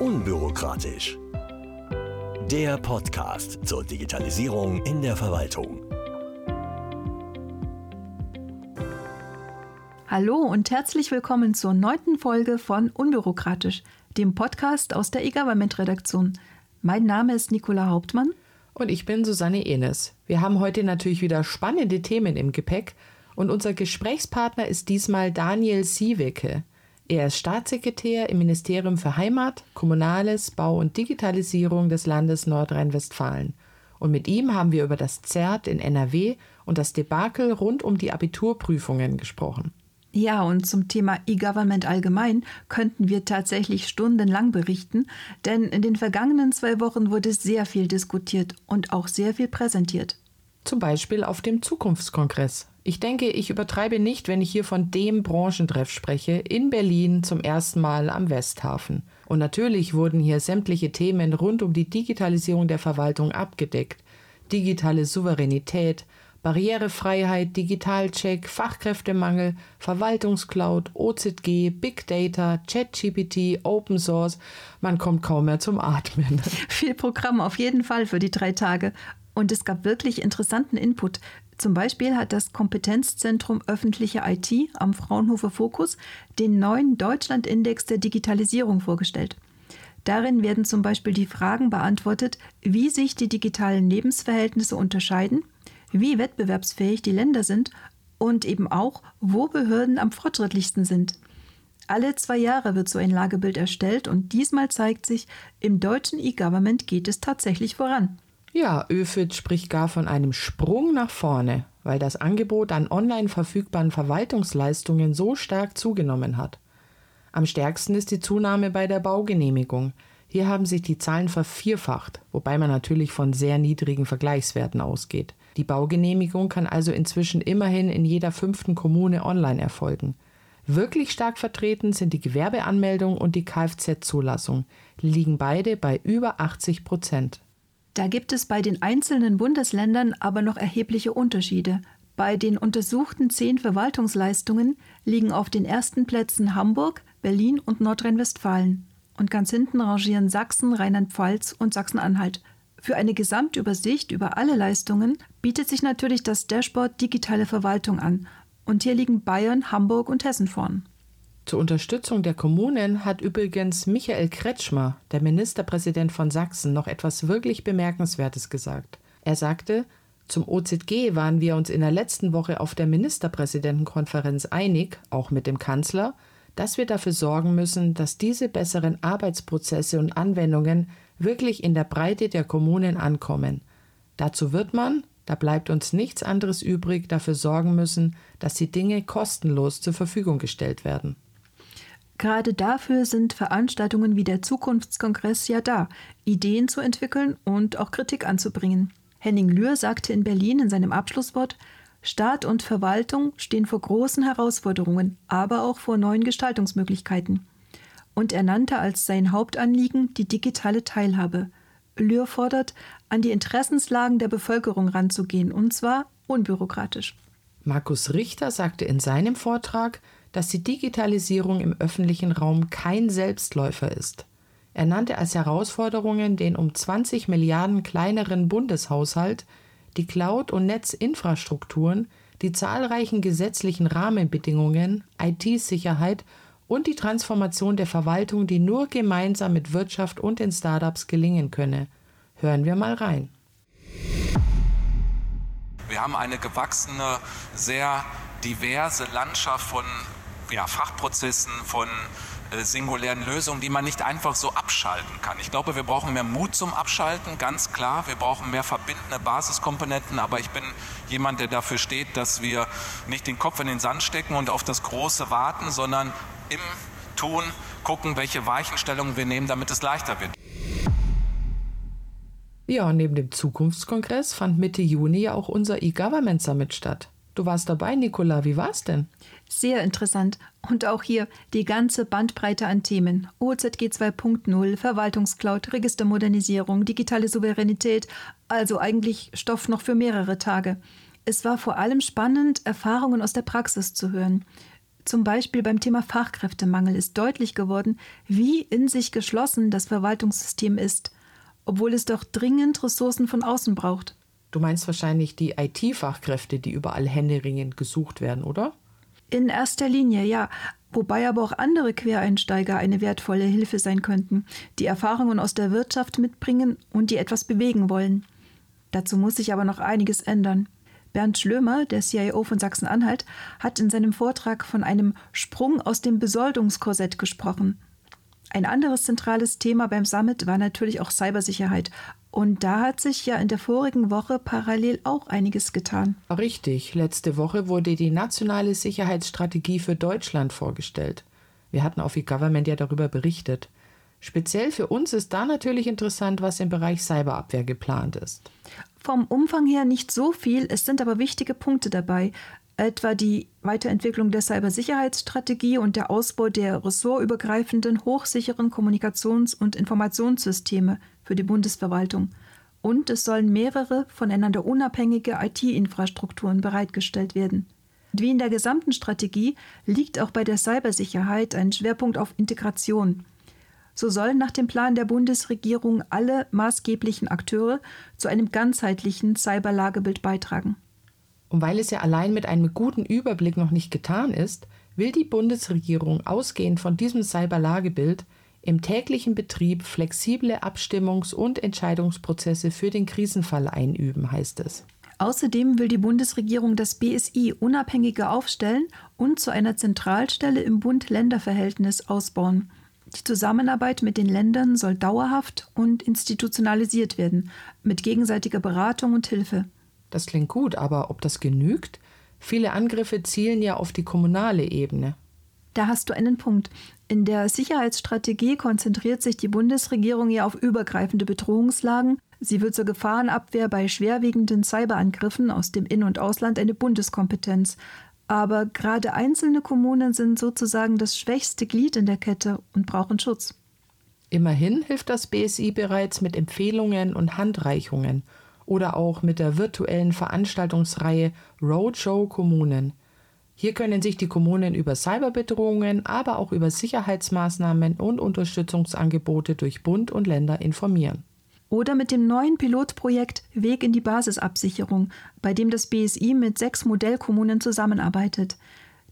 Unbürokratisch. Der Podcast zur Digitalisierung in der Verwaltung. Hallo und herzlich willkommen zur neunten Folge von Unbürokratisch, dem Podcast aus der E-Government-Redaktion. Mein Name ist Nicola Hauptmann. Und ich bin Susanne Enes. Wir haben heute natürlich wieder spannende Themen im Gepäck und unser Gesprächspartner ist diesmal Daniel Siewecke. Er ist Staatssekretär im Ministerium für Heimat, Kommunales, Bau und Digitalisierung des Landes Nordrhein-Westfalen. Und mit ihm haben wir über das ZERT in NRW und das Debakel rund um die Abiturprüfungen gesprochen. Ja, und zum Thema E-Government allgemein könnten wir tatsächlich stundenlang berichten, denn in den vergangenen zwei Wochen wurde sehr viel diskutiert und auch sehr viel präsentiert. Zum Beispiel auf dem Zukunftskongress. Ich denke, ich übertreibe nicht, wenn ich hier von dem Branchentreff spreche, in Berlin zum ersten Mal am Westhafen. Und natürlich wurden hier sämtliche Themen rund um die Digitalisierung der Verwaltung abgedeckt. Digitale Souveränität, Barrierefreiheit, Digitalcheck, Fachkräftemangel, Verwaltungscloud, OZG, Big Data, ChatGPT, Open Source. Man kommt kaum mehr zum Atmen. Viel Programm auf jeden Fall für die drei Tage. Und es gab wirklich interessanten Input. Zum Beispiel hat das Kompetenzzentrum öffentliche IT am Fraunhofer Fokus den neuen Deutschlandindex der Digitalisierung vorgestellt. Darin werden zum Beispiel die Fragen beantwortet, wie sich die digitalen Lebensverhältnisse unterscheiden, wie wettbewerbsfähig die Länder sind und eben auch, wo Behörden am fortschrittlichsten sind. Alle zwei Jahre wird so ein Lagebild erstellt und diesmal zeigt sich, im deutschen E-Government geht es tatsächlich voran. Ja, ÖFIT spricht gar von einem Sprung nach vorne, weil das Angebot an online verfügbaren Verwaltungsleistungen so stark zugenommen hat. Am stärksten ist die Zunahme bei der Baugenehmigung. Hier haben sich die Zahlen vervierfacht, wobei man natürlich von sehr niedrigen Vergleichswerten ausgeht. Die Baugenehmigung kann also inzwischen immerhin in jeder fünften Kommune online erfolgen. Wirklich stark vertreten sind die Gewerbeanmeldung und die Kfz-Zulassung. liegen beide bei über 80 Prozent. Da gibt es bei den einzelnen Bundesländern aber noch erhebliche Unterschiede. Bei den untersuchten zehn Verwaltungsleistungen liegen auf den ersten Plätzen Hamburg, Berlin und Nordrhein-Westfalen. Und ganz hinten rangieren Sachsen, Rheinland-Pfalz und Sachsen-Anhalt. Für eine Gesamtübersicht über alle Leistungen bietet sich natürlich das Dashboard Digitale Verwaltung an. Und hier liegen Bayern, Hamburg und Hessen vorn. Zur Unterstützung der Kommunen hat übrigens Michael Kretschmer, der Ministerpräsident von Sachsen, noch etwas wirklich Bemerkenswertes gesagt. Er sagte, zum OZG waren wir uns in der letzten Woche auf der Ministerpräsidentenkonferenz einig, auch mit dem Kanzler, dass wir dafür sorgen müssen, dass diese besseren Arbeitsprozesse und Anwendungen wirklich in der Breite der Kommunen ankommen. Dazu wird man, da bleibt uns nichts anderes übrig, dafür sorgen müssen, dass die Dinge kostenlos zur Verfügung gestellt werden. Gerade dafür sind Veranstaltungen wie der Zukunftskongress ja da, Ideen zu entwickeln und auch Kritik anzubringen. Henning Lühr sagte in Berlin in seinem Abschlusswort, Staat und Verwaltung stehen vor großen Herausforderungen, aber auch vor neuen Gestaltungsmöglichkeiten und er nannte als sein Hauptanliegen die digitale Teilhabe. Lühr fordert, an die Interessenslagen der Bevölkerung ranzugehen, und zwar unbürokratisch. Markus Richter sagte in seinem Vortrag, dass die Digitalisierung im öffentlichen Raum kein Selbstläufer ist. Er nannte als Herausforderungen den um 20 Milliarden kleineren Bundeshaushalt, die Cloud- und Netzinfrastrukturen, die zahlreichen gesetzlichen Rahmenbedingungen, IT-Sicherheit und die Transformation der Verwaltung, die nur gemeinsam mit Wirtschaft und den Startups gelingen könne. Hören wir mal rein. Wir haben eine gewachsene, sehr diverse Landschaft von ja, Fachprozessen, von äh, singulären Lösungen, die man nicht einfach so abschalten kann. Ich glaube, wir brauchen mehr Mut zum Abschalten, ganz klar. Wir brauchen mehr verbindende Basiskomponenten, aber ich bin jemand, der dafür steht, dass wir nicht den Kopf in den Sand stecken und auf das Große warten, sondern im Tun gucken, welche Weichenstellungen wir nehmen, damit es leichter wird. Ja, neben dem Zukunftskongress fand Mitte Juni ja auch unser E-Government Summit statt. Du warst dabei, Nicola. Wie war's denn? Sehr interessant. Und auch hier die ganze Bandbreite an Themen. OZG 2.0, Verwaltungscloud, Registermodernisierung, digitale Souveränität. Also eigentlich Stoff noch für mehrere Tage. Es war vor allem spannend, Erfahrungen aus der Praxis zu hören. Zum Beispiel beim Thema Fachkräftemangel ist deutlich geworden, wie in sich geschlossen das Verwaltungssystem ist, obwohl es doch dringend Ressourcen von außen braucht. Du meinst wahrscheinlich die IT-Fachkräfte, die überall händeringend gesucht werden, oder? In erster Linie, ja. Wobei aber auch andere Quereinsteiger eine wertvolle Hilfe sein könnten, die Erfahrungen aus der Wirtschaft mitbringen und die etwas bewegen wollen. Dazu muss sich aber noch einiges ändern. Bernd Schlömer, der CIO von Sachsen-Anhalt, hat in seinem Vortrag von einem Sprung aus dem Besoldungskorsett gesprochen. Ein anderes zentrales Thema beim Summit war natürlich auch Cybersicherheit. Und da hat sich ja in der vorigen Woche parallel auch einiges getan. Richtig. Letzte Woche wurde die nationale Sicherheitsstrategie für Deutschland vorgestellt. Wir hatten auf eGovernment ja darüber berichtet. Speziell für uns ist da natürlich interessant, was im Bereich Cyberabwehr geplant ist. Vom Umfang her nicht so viel, es sind aber wichtige Punkte dabei, etwa die Weiterentwicklung der Cybersicherheitsstrategie und der Ausbau der ressortübergreifenden, hochsicheren Kommunikations- und Informationssysteme für die Bundesverwaltung. Und es sollen mehrere voneinander unabhängige IT-Infrastrukturen bereitgestellt werden. Wie in der gesamten Strategie liegt auch bei der Cybersicherheit ein Schwerpunkt auf Integration. So sollen nach dem Plan der Bundesregierung alle maßgeblichen Akteure zu einem ganzheitlichen Cyberlagebild beitragen. Und weil es ja allein mit einem guten Überblick noch nicht getan ist, will die Bundesregierung ausgehend von diesem Cyberlagebild im täglichen Betrieb flexible Abstimmungs- und Entscheidungsprozesse für den Krisenfall einüben, heißt es. Außerdem will die Bundesregierung das BSI unabhängiger aufstellen und zu einer Zentralstelle im Bund-Länder-Verhältnis ausbauen. Die Zusammenarbeit mit den Ländern soll dauerhaft und institutionalisiert werden, mit gegenseitiger Beratung und Hilfe. Das klingt gut, aber ob das genügt? Viele Angriffe zielen ja auf die kommunale Ebene. Da hast du einen Punkt. In der Sicherheitsstrategie konzentriert sich die Bundesregierung ja auf übergreifende Bedrohungslagen. Sie wird zur Gefahrenabwehr bei schwerwiegenden Cyberangriffen aus dem In- und Ausland eine Bundeskompetenz. Aber gerade einzelne Kommunen sind sozusagen das schwächste Glied in der Kette und brauchen Schutz. Immerhin hilft das BSI bereits mit Empfehlungen und Handreichungen oder auch mit der virtuellen Veranstaltungsreihe Roadshow Kommunen. Hier können sich die Kommunen über Cyberbedrohungen, aber auch über Sicherheitsmaßnahmen und Unterstützungsangebote durch Bund und Länder informieren oder mit dem neuen Pilotprojekt Weg in die Basisabsicherung, bei dem das BSI mit sechs Modellkommunen zusammenarbeitet.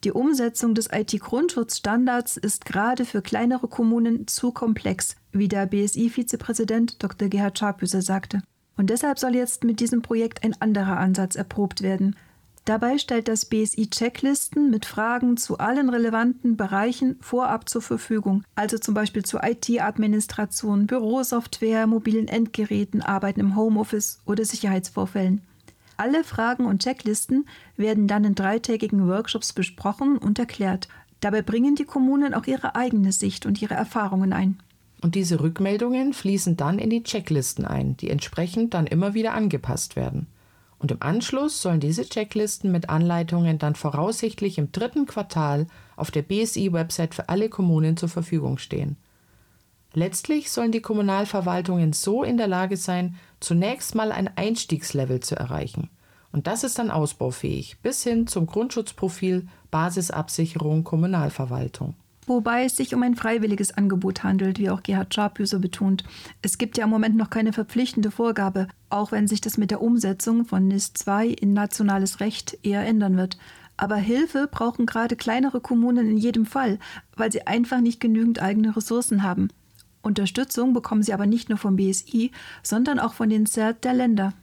Die Umsetzung des IT-Grundschutzstandards ist gerade für kleinere Kommunen zu komplex, wie der BSI-Vizepräsident Dr. Gerhard Scharpüse sagte. Und deshalb soll jetzt mit diesem Projekt ein anderer Ansatz erprobt werden. Dabei stellt das BSI Checklisten mit Fragen zu allen relevanten Bereichen vorab zur Verfügung, also zum Beispiel zur IT-Administration, Bürosoftware, mobilen Endgeräten, Arbeiten im Homeoffice oder Sicherheitsvorfällen. Alle Fragen und Checklisten werden dann in dreitägigen Workshops besprochen und erklärt. Dabei bringen die Kommunen auch ihre eigene Sicht und ihre Erfahrungen ein. Und diese Rückmeldungen fließen dann in die Checklisten ein, die entsprechend dann immer wieder angepasst werden. Und im Anschluss sollen diese Checklisten mit Anleitungen dann voraussichtlich im dritten Quartal auf der BSI-Website für alle Kommunen zur Verfügung stehen. Letztlich sollen die Kommunalverwaltungen so in der Lage sein, zunächst mal ein Einstiegslevel zu erreichen. Und das ist dann ausbaufähig bis hin zum Grundschutzprofil Basisabsicherung Kommunalverwaltung. Wobei es sich um ein freiwilliges Angebot handelt, wie auch Gerhard Scharpüser betont. Es gibt ja im Moment noch keine verpflichtende Vorgabe, auch wenn sich das mit der Umsetzung von NIS 2 in nationales Recht eher ändern wird. Aber Hilfe brauchen gerade kleinere Kommunen in jedem Fall, weil sie einfach nicht genügend eigene Ressourcen haben. Unterstützung bekommen sie aber nicht nur vom BSI, sondern auch von den ZERT der Länder.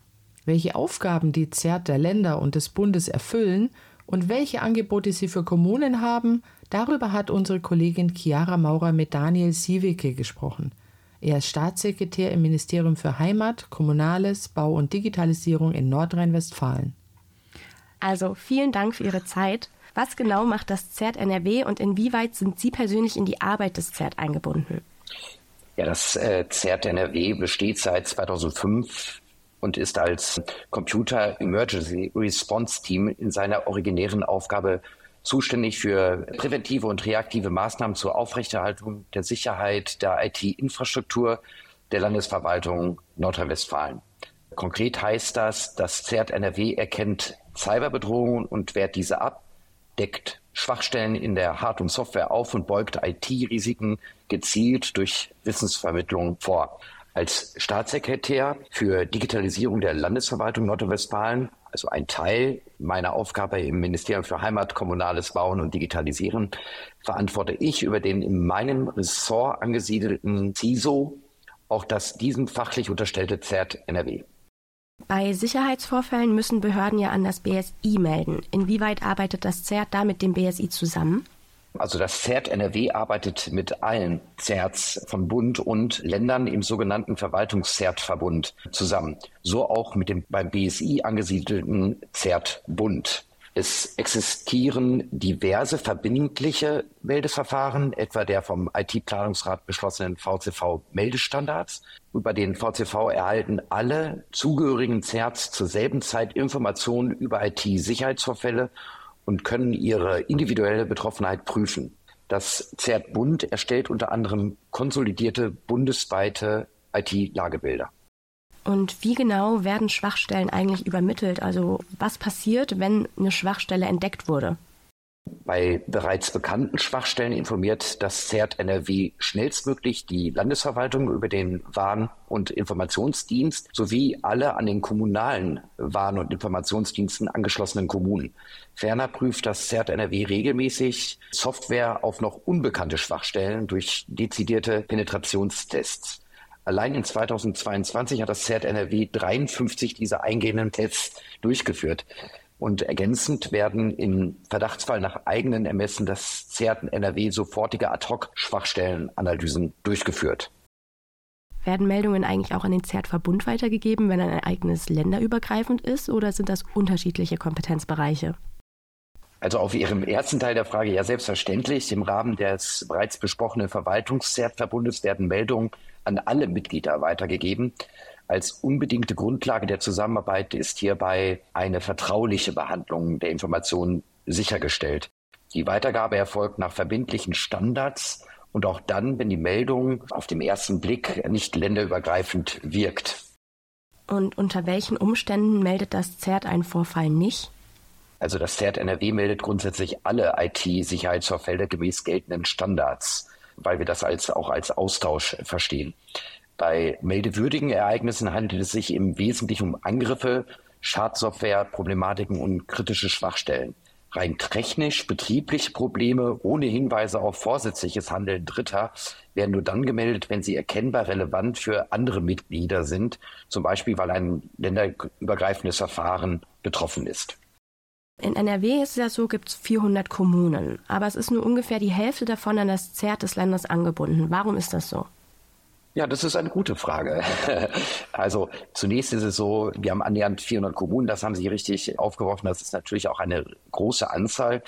Welche Aufgaben die ZERT der Länder und des Bundes erfüllen und welche Angebote sie für Kommunen haben, Darüber hat unsere Kollegin Chiara Maurer mit Daniel Siewicke gesprochen. Er ist Staatssekretär im Ministerium für Heimat, Kommunales, Bau und Digitalisierung in Nordrhein-Westfalen. Also vielen Dank für Ihre Zeit. Was genau macht das ZERT NRW und inwieweit sind Sie persönlich in die Arbeit des ZERT eingebunden? Ja, das äh, ZERT NRW besteht seit 2005 und ist als Computer Emergency Response Team in seiner originären Aufgabe zuständig für präventive und reaktive Maßnahmen zur Aufrechterhaltung der Sicherheit der IT-Infrastruktur der Landesverwaltung Nordrhein-Westfalen. Konkret heißt das, das ZERT NRW erkennt Cyberbedrohungen und wehrt diese ab, deckt Schwachstellen in der Hard- und Software auf und beugt IT-Risiken gezielt durch Wissensvermittlung vor. Als Staatssekretär für Digitalisierung der Landesverwaltung Nordrhein-Westfalen, also ein Teil meiner Aufgabe im Ministerium für Heimat, Kommunales Bauen und Digitalisieren, verantworte ich über den in meinem Ressort angesiedelten CISO auch das diesem fachlich unterstellte ZERT NRW. Bei Sicherheitsvorfällen müssen Behörden ja an das BSI melden. Inwieweit arbeitet das ZERT da mit dem BSI zusammen? Also das ZERT NRW arbeitet mit allen ZERTs von Bund und Ländern im sogenannten Verwaltungs-ZERT-Verbund zusammen. So auch mit dem beim BSI angesiedelten ZERT-Bund. Es existieren diverse verbindliche Meldeverfahren, etwa der vom IT-Planungsrat beschlossenen VCV-Meldestandards. Über den VCV erhalten alle zugehörigen ZERTs zur selben Zeit Informationen über IT-Sicherheitsvorfälle und können ihre individuelle Betroffenheit prüfen. Das ZERT Bund erstellt unter anderem konsolidierte bundesweite IT-Lagebilder. Und wie genau werden Schwachstellen eigentlich übermittelt? Also was passiert, wenn eine Schwachstelle entdeckt wurde? Bei bereits bekannten Schwachstellen informiert das CERT NRW schnellstmöglich die Landesverwaltung über den Warn- und Informationsdienst sowie alle an den kommunalen Warn- und Informationsdiensten angeschlossenen Kommunen. Ferner prüft das CERT NRW regelmäßig Software auf noch unbekannte Schwachstellen durch dezidierte Penetrationstests. Allein in 2022 hat das CERT NRW 53 dieser eingehenden Tests durchgeführt. Und ergänzend werden im Verdachtsfall nach eigenen Ermessen das CERT NRW sofortige Ad-Hoc-Schwachstellenanalysen durchgeführt. Werden Meldungen eigentlich auch an den CERT-Verbund weitergegeben, wenn ein Ereignis länderübergreifend ist, oder sind das unterschiedliche Kompetenzbereiche? Also auf Ihrem ersten Teil der Frage ja selbstverständlich. Im Rahmen des bereits besprochenen Verwaltungs-CERT-Verbundes werden Meldungen an alle Mitglieder weitergegeben. Als unbedingte Grundlage der Zusammenarbeit ist hierbei eine vertrauliche Behandlung der Informationen sichergestellt. Die Weitergabe erfolgt nach verbindlichen Standards und auch dann, wenn die Meldung auf den ersten Blick nicht länderübergreifend wirkt. Und unter welchen Umständen meldet das ZERT einen Vorfall nicht? Also das ZERT NRW meldet grundsätzlich alle IT-Sicherheitsvorfälle gemäß geltenden Standards, weil wir das als, auch als Austausch verstehen. Bei meldewürdigen Ereignissen handelt es sich im Wesentlichen um Angriffe, Schadsoftware, Problematiken und kritische Schwachstellen. Rein technisch betriebliche Probleme ohne Hinweise auf vorsätzliches Handeln Dritter werden nur dann gemeldet, wenn sie erkennbar relevant für andere Mitglieder sind, zum Beispiel weil ein länderübergreifendes Verfahren betroffen ist. In NRW ist es ja so, gibt es 400 Kommunen, aber es ist nur ungefähr die Hälfte davon an das ZERT des Landes angebunden. Warum ist das so? Ja, das ist eine gute Frage. Also zunächst ist es so, wir haben annähernd 400 Kommunen, das haben Sie richtig aufgeworfen. Das ist natürlich auch eine große Anzahl.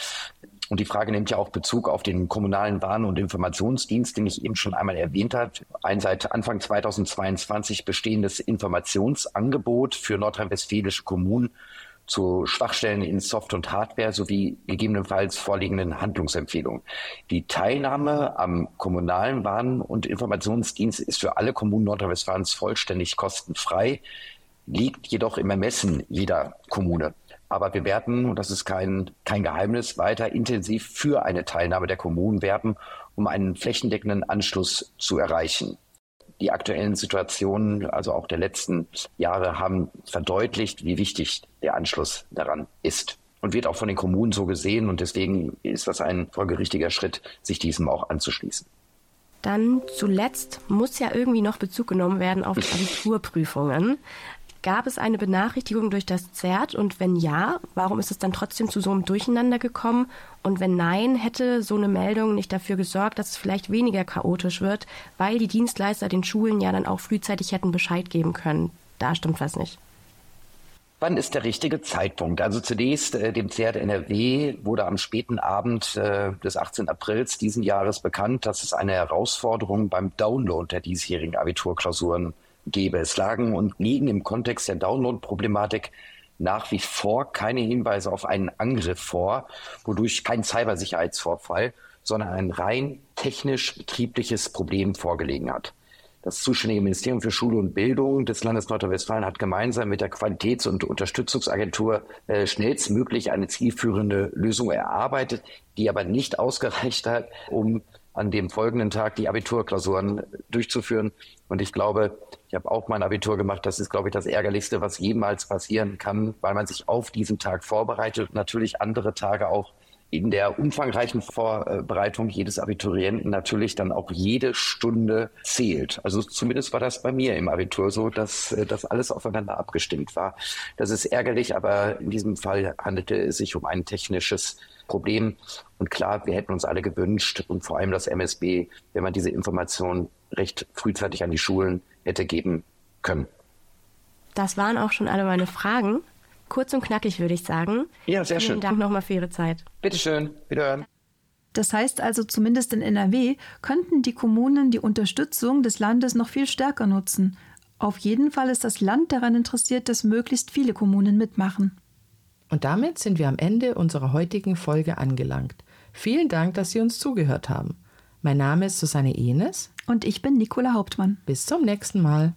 Und die Frage nimmt ja auch Bezug auf den kommunalen Warn- und Informationsdienst, den ich eben schon einmal erwähnt habe. Ein seit Anfang 2022 bestehendes Informationsangebot für nordrhein-westfälische Kommunen zu Schwachstellen in Soft- und Hardware sowie gegebenenfalls vorliegenden Handlungsempfehlungen. Die Teilnahme am kommunalen Warn- und Informationsdienst ist für alle Kommunen Nordrhein-Westfalens vollständig kostenfrei, liegt jedoch im Ermessen jeder Kommune. Aber wir werden, und das ist kein, kein Geheimnis, weiter intensiv für eine Teilnahme der Kommunen werben, um einen flächendeckenden Anschluss zu erreichen die aktuellen Situationen, also auch der letzten Jahre, haben verdeutlicht, wie wichtig der Anschluss daran ist. Und wird auch von den Kommunen so gesehen. Und deswegen ist das ein folgerichtiger Schritt, sich diesem auch anzuschließen. Dann zuletzt muss ja irgendwie noch Bezug genommen werden auf die Abiturprüfungen. Gab es eine Benachrichtigung durch das ZERT und wenn ja, warum ist es dann trotzdem zu so einem Durcheinander gekommen? Und wenn nein, hätte so eine Meldung nicht dafür gesorgt, dass es vielleicht weniger chaotisch wird, weil die Dienstleister den Schulen ja dann auch frühzeitig hätten Bescheid geben können. Da stimmt was nicht. Wann ist der richtige Zeitpunkt? Also zunächst, äh, dem ZERT NRW wurde am späten Abend äh, des 18. Aprils diesen Jahres bekannt, dass es eine Herausforderung beim Download der diesjährigen Abiturklausuren gäbe. Es lagen und liegen im Kontext der Download-Problematik nach wie vor keine Hinweise auf einen Angriff vor, wodurch kein Cybersicherheitsvorfall, sondern ein rein technisch-betriebliches Problem vorgelegen hat. Das zuständige Ministerium für Schule und Bildung des Landes Nordrhein-Westfalen hat gemeinsam mit der Qualitäts- und Unterstützungsagentur äh, schnellstmöglich eine zielführende Lösung erarbeitet, die aber nicht ausgereicht hat, um an dem folgenden Tag die Abiturklausuren durchzuführen. Und ich glaube, ich habe auch mein Abitur gemacht. Das ist, glaube ich, das Ärgerlichste, was jemals passieren kann, weil man sich auf diesen Tag vorbereitet und natürlich andere Tage auch in der umfangreichen Vorbereitung jedes Abiturienten natürlich dann auch jede Stunde zählt. Also zumindest war das bei mir im Abitur so, dass äh, das alles aufeinander abgestimmt war. Das ist ärgerlich, aber in diesem Fall handelte es sich um ein technisches Problem. Und klar, wir hätten uns alle gewünscht und vor allem das MSB, wenn man diese Information recht frühzeitig an die Schulen hätte geben können. Das waren auch schon alle meine Fragen. Kurz und knackig würde ich sagen. Ja, sehr Vielen schön. Dank nochmal für Ihre Zeit. Bitteschön, wiederhören. Das heißt also, zumindest in NRW könnten die Kommunen die Unterstützung des Landes noch viel stärker nutzen. Auf jeden Fall ist das Land daran interessiert, dass möglichst viele Kommunen mitmachen. Und damit sind wir am Ende unserer heutigen Folge angelangt. Vielen Dank, dass Sie uns zugehört haben. Mein Name ist Susanne Enes. Und ich bin Nicola Hauptmann. Bis zum nächsten Mal.